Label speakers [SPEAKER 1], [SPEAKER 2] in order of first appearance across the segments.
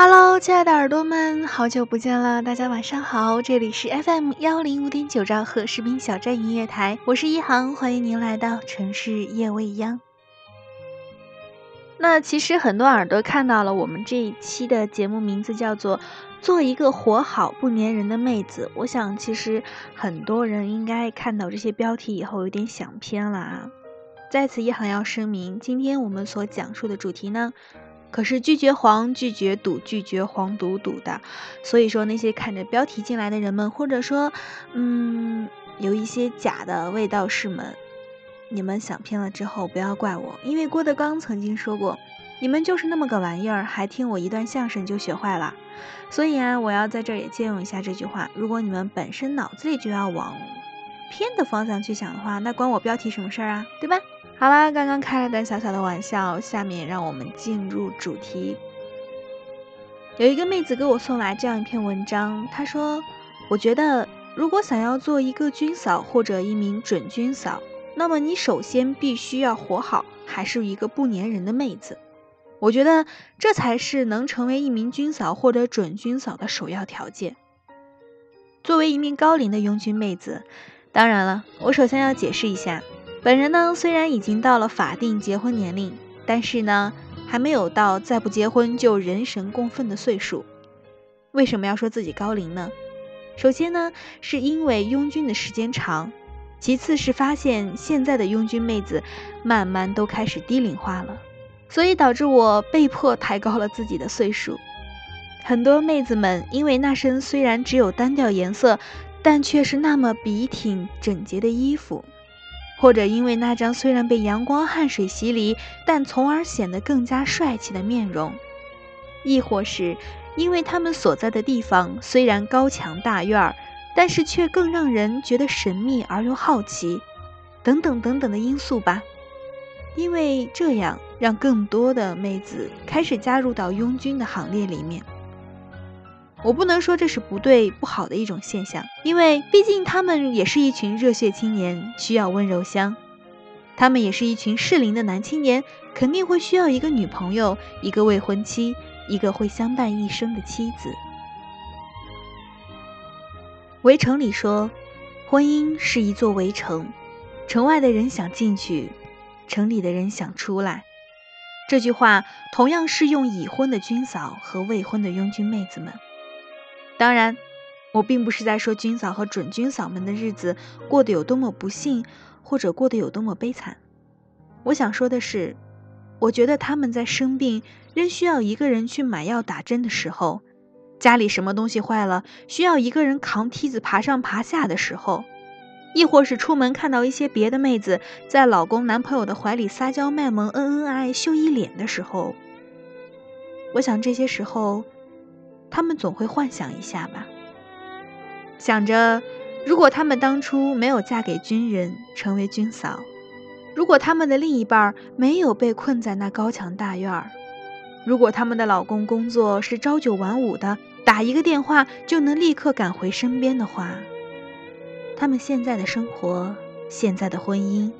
[SPEAKER 1] Hello，亲爱的耳朵们，好久不见了，大家晚上好，这里是 FM 幺零五点九兆赫士兵小站音乐台，我是一航，欢迎您来到城市夜未央。那其实很多耳朵看到了我们这一期的节目名字叫做“做一个活好不粘人的妹子”，我想其实很多人应该看到这些标题以后有点想偏了啊。在此一航要声明，今天我们所讲述的主题呢。可是拒绝黄、拒绝赌、拒绝黄赌毒的，所以说那些看着标题进来的人们，或者说，嗯，有一些假的味道士们，你们想偏了之后不要怪我，因为郭德纲曾经说过，你们就是那么个玩意儿，还听我一段相声就学坏了。所以啊，我要在这儿也借用一下这句话：如果你们本身脑子里就要往偏的方向去想的话，那关我标题什么事儿啊？对吧？好啦，刚刚开了段小小的玩笑，下面让我们进入主题。有一个妹子给我送来这样一篇文章，她说：“我觉得，如果想要做一个军嫂或者一名准军嫂，那么你首先必须要活好，还是一个不粘人的妹子。我觉得这才是能成为一名军嫂或者准军嫂的首要条件。作为一名高龄的拥军妹子，当然了，我首先要解释一下。”本人呢，虽然已经到了法定结婚年龄，但是呢，还没有到再不结婚就人神共愤的岁数。为什么要说自己高龄呢？首先呢，是因为拥军的时间长；其次是发现现在的拥军妹子慢慢都开始低龄化了，所以导致我被迫抬高了自己的岁数。很多妹子们因为那身虽然只有单调颜色，但却是那么笔挺整洁的衣服。或者因为那张虽然被阳光汗水洗礼，但从而显得更加帅气的面容，亦或是因为他们所在的地方虽然高墙大院儿，但是却更让人觉得神秘而又好奇，等等等等的因素吧。因为这样，让更多的妹子开始加入到拥军的行列里面。我不能说这是不对不好的一种现象，因为毕竟他们也是一群热血青年，需要温柔乡；他们也是一群适龄的男青年，肯定会需要一个女朋友，一个未婚妻，一个会相伴一生的妻子。围城里说，婚姻是一座围城，城外的人想进去，城里的人想出来。这句话同样适用已婚的军嫂和未婚的拥军妹子们。当然，我并不是在说军嫂和准军嫂们的日子过得有多么不幸，或者过得有多么悲惨。我想说的是，我觉得他们在生病仍需要一个人去买药打针的时候，家里什么东西坏了需要一个人扛梯子爬上爬下的时候，亦或是出门看到一些别的妹子在老公男朋友的怀里撒娇卖萌、恩恩爱爱、秀一脸的时候，我想这些时候。他们总会幻想一下吧，想着，如果他们当初没有嫁给军人，成为军嫂；如果他们的另一半没有被困在那高墙大院儿；如果他们的老公工作是朝九晚五的，打一个电话就能立刻赶回身边的话，他们现在的生活、现在的婚姻、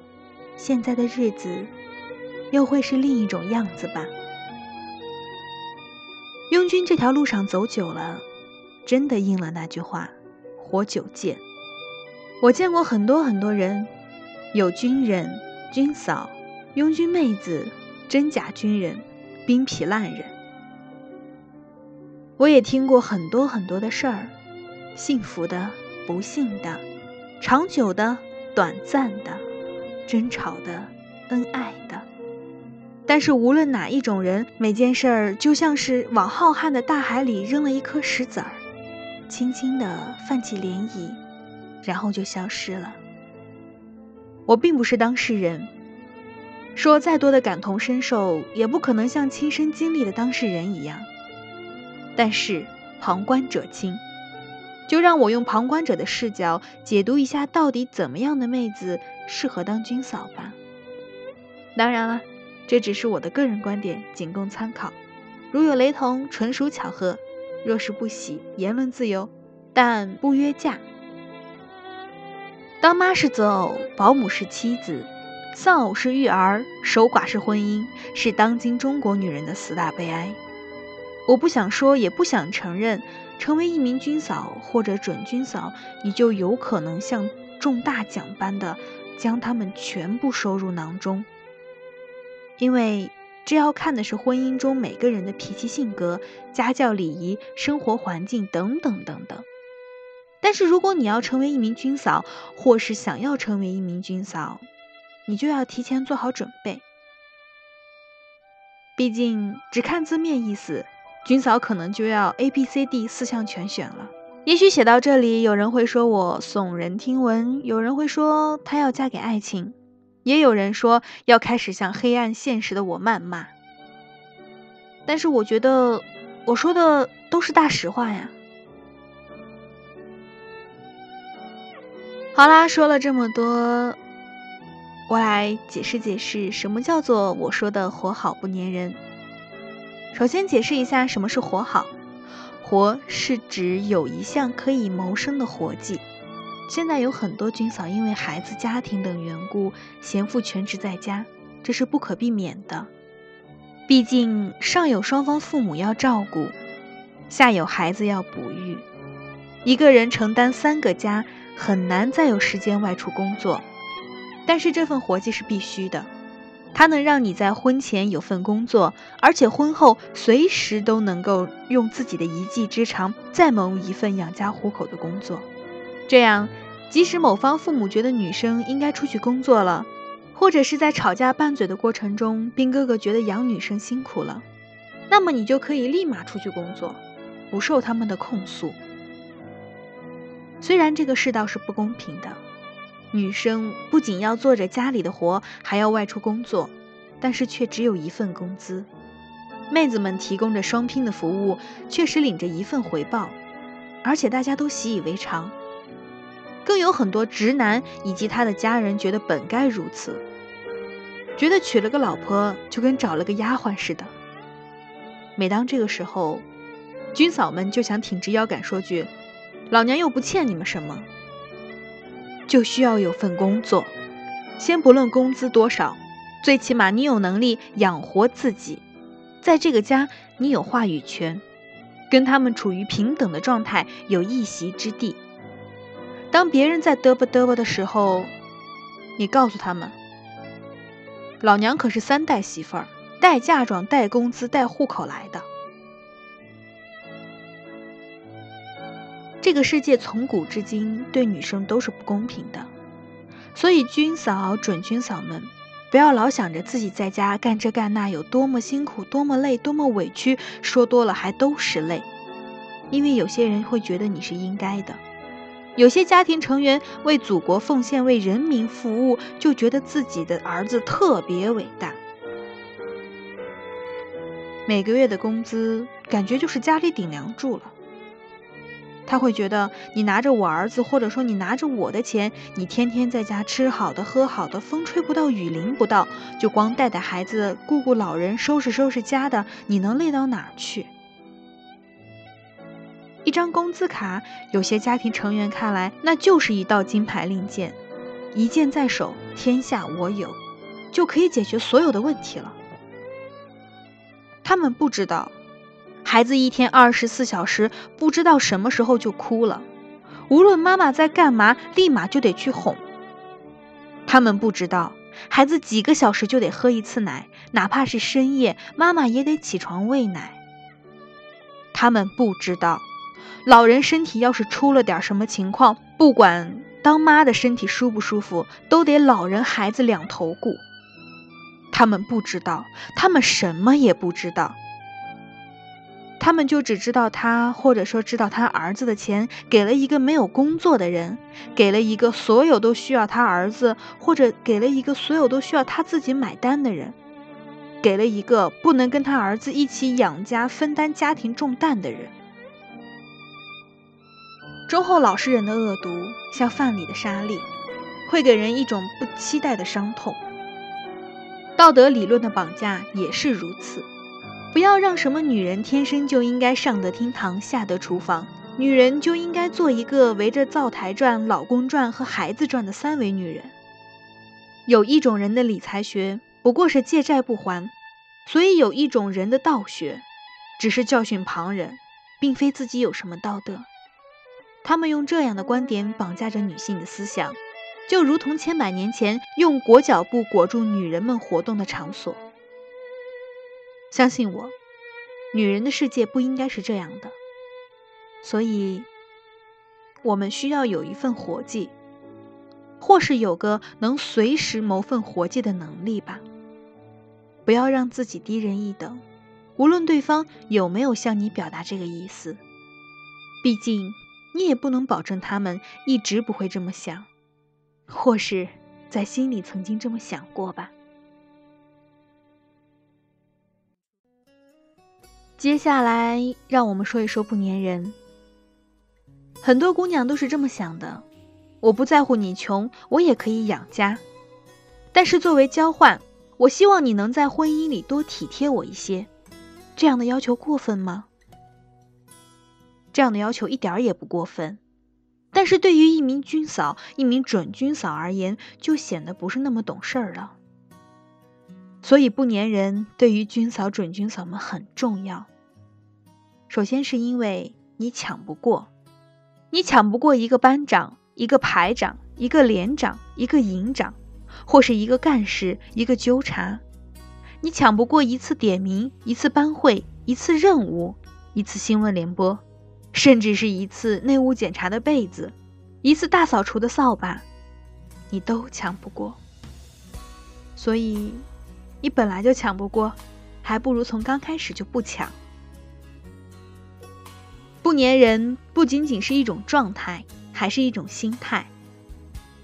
[SPEAKER 1] 现在的日子，又会是另一种样子吧。拥军这条路上走久了，真的应了那句话：“活久见。”我见过很多很多人，有军人、军嫂、拥军妹子、真假军人、兵痞烂人。我也听过很多很多的事儿，幸福的、不幸的，长久的、短暂的，争吵的、恩爱的。但是无论哪一种人，每件事儿就像是往浩瀚的大海里扔了一颗石子儿，轻轻地泛起涟漪，然后就消失了。我并不是当事人，说再多的感同身受，也不可能像亲身经历的当事人一样。但是旁观者清，就让我用旁观者的视角解读一下，到底怎么样的妹子适合当军嫂吧。当然了，这只是我的个人观点，仅供参考。如有雷同，纯属巧合；若是不喜，言论自由，但不约架。当妈是择偶，保姆是妻子，丧偶是育儿，守寡是婚姻，是当今中国女人的四大悲哀。我不想说，也不想承认，成为一名军嫂或者准军嫂，你就有可能像中大奖般的将他们全部收入囊中。因为这要看的是婚姻中每个人的脾气、性格、家教、礼仪、生活环境等等等等。但是如果你要成为一名军嫂，或是想要成为一名军嫂，你就要提前做好准备。毕竟只看字面意思，军嫂可能就要 A、B、C、D 四项全选了。也许写到这里，有人会说我耸人听闻，有人会说她要嫁给爱情。也有人说要开始向黑暗现实的我谩骂，但是我觉得我说的都是大实话呀。好啦，说了这么多，我来解释解释什么叫做我说的活好不粘人。首先解释一下什么是活好，活是指有一项可以谋生的活计。现在有很多军嫂因为孩子、家庭等缘故，贤妇全职在家，这是不可避免的。毕竟上有双方父母要照顾，下有孩子要哺育，一个人承担三个家，很难再有时间外出工作。但是这份活计是必须的，它能让你在婚前有份工作，而且婚后随时都能够用自己的一技之长再谋一份养家糊口的工作。这样，即使某方父母觉得女生应该出去工作了，或者是在吵架拌嘴的过程中，兵哥哥觉得养女生辛苦了，那么你就可以立马出去工作，不受他们的控诉。虽然这个世道是不公平的，女生不仅要做着家里的活，还要外出工作，但是却只有一份工资。妹子们提供着双拼的服务，确实领着一份回报，而且大家都习以为常。更有很多直男以及他的家人觉得本该如此，觉得娶了个老婆就跟找了个丫鬟似的。每当这个时候，军嫂们就想挺直腰杆说句：“老娘又不欠你们什么，就需要有份工作。先不论工资多少，最起码你有能力养活自己，在这个家你有话语权，跟他们处于平等的状态，有一席之地。”当别人在嘚啵嘚啵的时候，你告诉他们：“老娘可是三代媳妇儿，带嫁妆、带工资、带户口来的。”这个世界从古至今对女生都是不公平的，所以军嫂、准军嫂们，不要老想着自己在家干这干那有多么辛苦、多么累、多么委屈，说多了还都是泪，因为有些人会觉得你是应该的。有些家庭成员为祖国奉献、为人民服务，就觉得自己的儿子特别伟大。每个月的工资感觉就是家里顶梁柱了。他会觉得你拿着我儿子，或者说你拿着我的钱，你天天在家吃好的、喝好的，风吹不到、雨淋不到，就光带带孩子、顾顾老人、收拾收拾家的，你能累到哪儿去？一张工资卡，有些家庭成员看来那就是一道金牌令箭，一箭在手，天下我有，就可以解决所有的问题了。他们不知道，孩子一天二十四小时，不知道什么时候就哭了，无论妈妈在干嘛，立马就得去哄。他们不知道，孩子几个小时就得喝一次奶，哪怕是深夜，妈妈也得起床喂奶。他们不知道。老人身体要是出了点什么情况，不管当妈的身体舒不舒服，都得老人孩子两头顾。他们不知道，他们什么也不知道。他们就只知道他，或者说知道他儿子的钱给了一个没有工作的人，给了一个所有都需要他儿子，或者给了一个所有都需要他自己买单的人，给了一个不能跟他儿子一起养家、分担家庭重担的人。忠厚老实人的恶毒，像饭里的沙粒，会给人一种不期待的伤痛。道德理论的绑架也是如此。不要让什么女人天生就应该上得厅堂，下得厨房，女人就应该做一个围着灶台转、老公转和孩子转的三维女人。有一种人的理财学不过是借债不还，所以有一种人的道学，只是教训旁人，并非自己有什么道德。他们用这样的观点绑架着女性的思想，就如同千百年前用裹脚布裹住女人们活动的场所。相信我，女人的世界不应该是这样的。所以，我们需要有一份活计，或是有个能随时谋份活计的能力吧。不要让自己低人一等，无论对方有没有向你表达这个意思。毕竟，你也不能保证他们一直不会这么想，或是在心里曾经这么想过吧。接下来，让我们说一说不粘人。很多姑娘都是这么想的：我不在乎你穷，我也可以养家。但是作为交换，我希望你能在婚姻里多体贴我一些。这样的要求过分吗？这样的要求一点也不过分。但是对于一名军嫂、一名准军嫂而言，就显得不是那么懂事儿了。所以不粘人对于军嫂、准军嫂们很重要。首先是因为你抢不过，你抢不过一个班长、一个排长、一个连长、一个营长，或是一个干事、一个纠察，你抢不过一次点名、一次班会、一次任务、一次新闻联播，甚至是一次内务检查的被子、一次大扫除的扫把，你都抢不过。所以。你本来就抢不过，还不如从刚开始就不抢。不粘人不仅仅是一种状态，还是一种心态。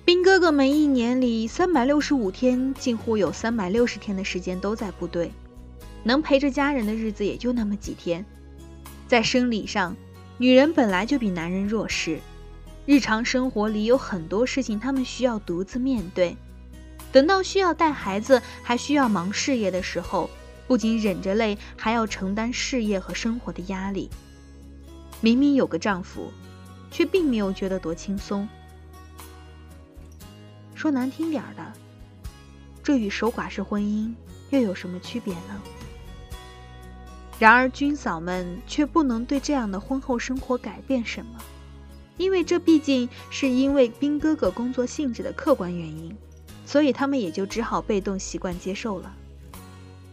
[SPEAKER 1] 兵哥哥们一年里三百六十五天，近乎有三百六十天的时间都在部队，能陪着家人的日子也就那么几天。在生理上，女人本来就比男人弱势，日常生活里有很多事情，她们需要独自面对。等到需要带孩子，还需要忙事业的时候，不仅忍着累，还要承担事业和生活的压力。明明有个丈夫，却并没有觉得多轻松。说难听点儿的，这与守寡式婚姻又有什么区别呢？然而军嫂们却不能对这样的婚后生活改变什么，因为这毕竟是因为兵哥哥工作性质的客观原因。所以他们也就只好被动习惯接受了，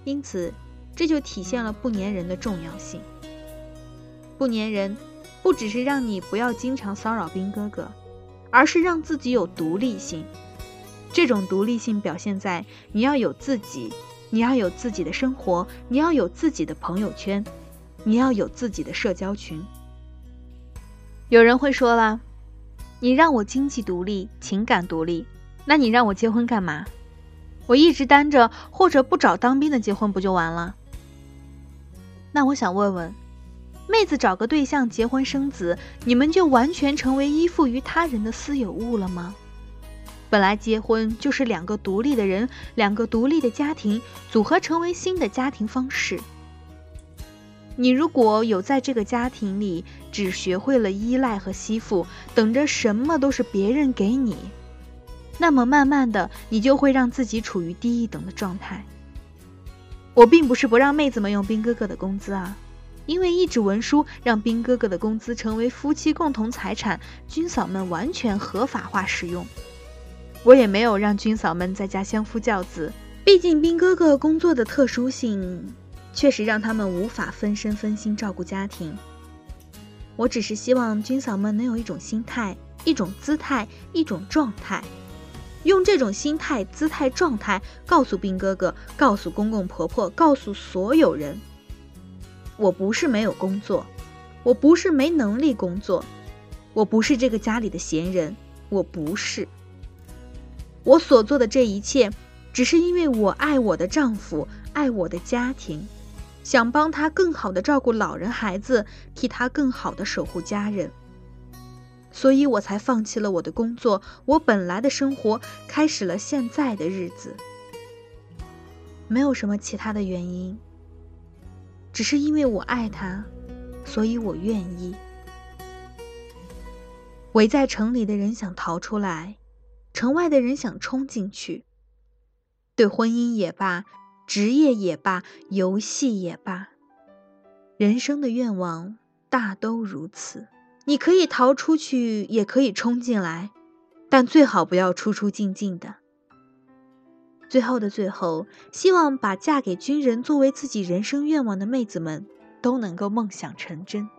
[SPEAKER 1] 因此这就体现了不粘人的重要性。不粘人，不只是让你不要经常骚扰兵哥哥，而是让自己有独立性。这种独立性表现在你要有自己，你要有自己的生活，你要有自己的朋友圈，你要有自己的社交群。有人会说了，你让我经济独立，情感独立。那你让我结婚干嘛？我一直单着，或者不找当兵的结婚不就完了？那我想问问，妹子找个对象结婚生子，你们就完全成为依附于他人的私有物了吗？本来结婚就是两个独立的人，两个独立的家庭组合成为新的家庭方式。你如果有在这个家庭里只学会了依赖和吸附，等着什么都是别人给你。那么慢慢的，你就会让自己处于低一等的状态。我并不是不让妹子们用兵哥哥的工资啊，因为一纸文书让兵哥哥的工资成为夫妻共同财产，军嫂们完全合法化使用。我也没有让军嫂们在家相夫教子，毕竟兵哥哥工作的特殊性，确实让他们无法分身分心照顾家庭。我只是希望军嫂们能有一种心态、一种姿态、一种状态。用这种心态、姿态、状态告诉兵哥哥，告诉公公婆婆，告诉所有人：我不是没有工作，我不是没能力工作，我不是这个家里的闲人，我不是。我所做的这一切，只是因为我爱我的丈夫，爱我的家庭，想帮他更好的照顾老人孩子，替他更好的守护家人。所以我才放弃了我的工作，我本来的生活，开始了现在的日子。没有什么其他的原因，只是因为我爱他，所以我愿意。围在城里的人想逃出来。城外的人想冲进去，对婚姻也罢，职业也罢，游戏也罢，人生的愿望大都如此。你可以逃出去，也可以冲进来，但最好不要出出进进的。最后的最后，希望把嫁给军人作为自己人生愿望的妹子们都能够梦想成真。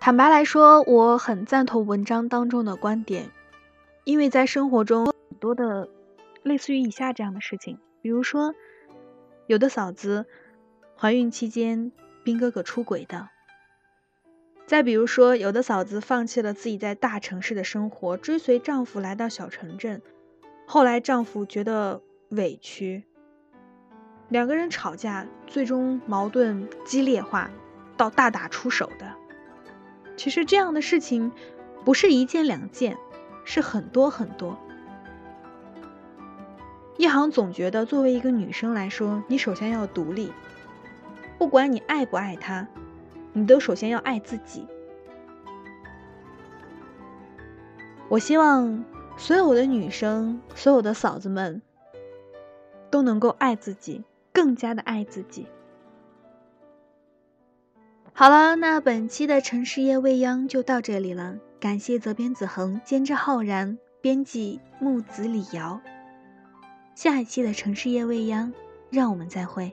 [SPEAKER 1] 坦白来说，我很赞同文章当中的观点，因为在生活中很多的类似于以下这样的事情，比如说，有的嫂子怀孕期间兵哥哥出轨的；再比如说，有的嫂子放弃了自己在大城市的生活，追随丈夫来到小城镇，后来丈夫觉得委屈，两个人吵架，最终矛盾激烈化到大打出手的。其实这样的事情，不是一件两件，是很多很多。一航总觉得，作为一个女生来说，你首先要独立，不管你爱不爱他，你都首先要爱自己。我希望所有的女生，所有的嫂子们，都能够爱自己，更加的爱自己。好了，那本期的城市夜未央就到这里了。感谢责编子恒、监制浩然、编辑木子李瑶。下一期的城市夜未央，让我们再会。